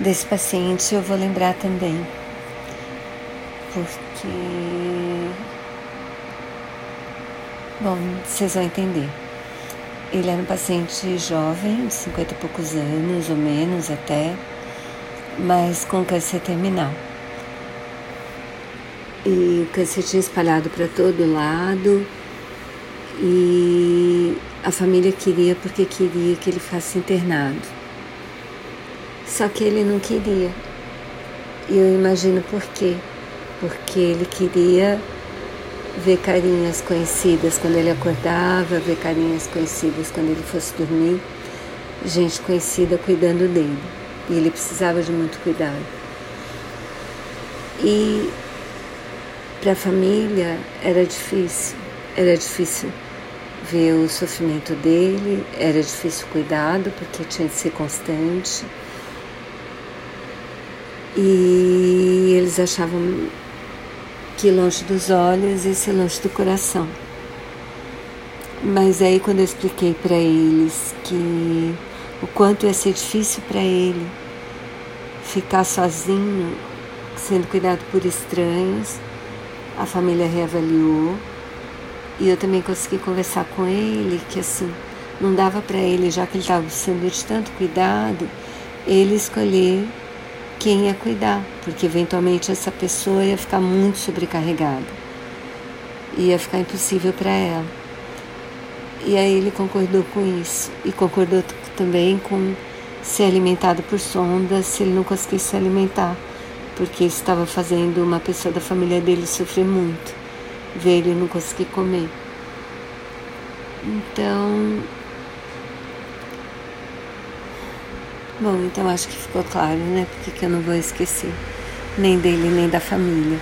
desse paciente eu vou lembrar também, porque. Bom, vocês vão entender. Ele era um paciente jovem, de 50 e poucos anos, ou menos até, mas com câncer terminal. E o câncer tinha espalhado para todo lado e a família queria porque queria que ele fosse internado. Só que ele não queria. E eu imagino por quê. Porque ele queria ver carinhas conhecidas quando ele acordava, ver carinhas conhecidas quando ele fosse dormir, gente conhecida cuidando dele. E ele precisava de muito cuidado. E para a família era difícil, era difícil ver o sofrimento dele, era difícil cuidado porque tinha de ser constante. E eles achavam que longe dos olhos e ser longe do coração. Mas aí quando eu expliquei para eles que o quanto ia ser difícil para ele ficar sozinho, sendo cuidado por estranhos, a família reavaliou e eu também consegui conversar com ele que assim não dava para ele, já que ele estava sendo de tanto cuidado, ele escolher quem ia cuidar, porque eventualmente essa pessoa ia ficar muito sobrecarregada, ia ficar impossível para ela. E aí ele concordou com isso e concordou também com ser alimentado por sonda se ele não conseguisse se alimentar, porque isso estava fazendo uma pessoa da família dele sofrer muito, ver ele não conseguir comer. Então, Bom, então acho que ficou claro, né? Porque que eu não vou esquecer nem dele nem da família.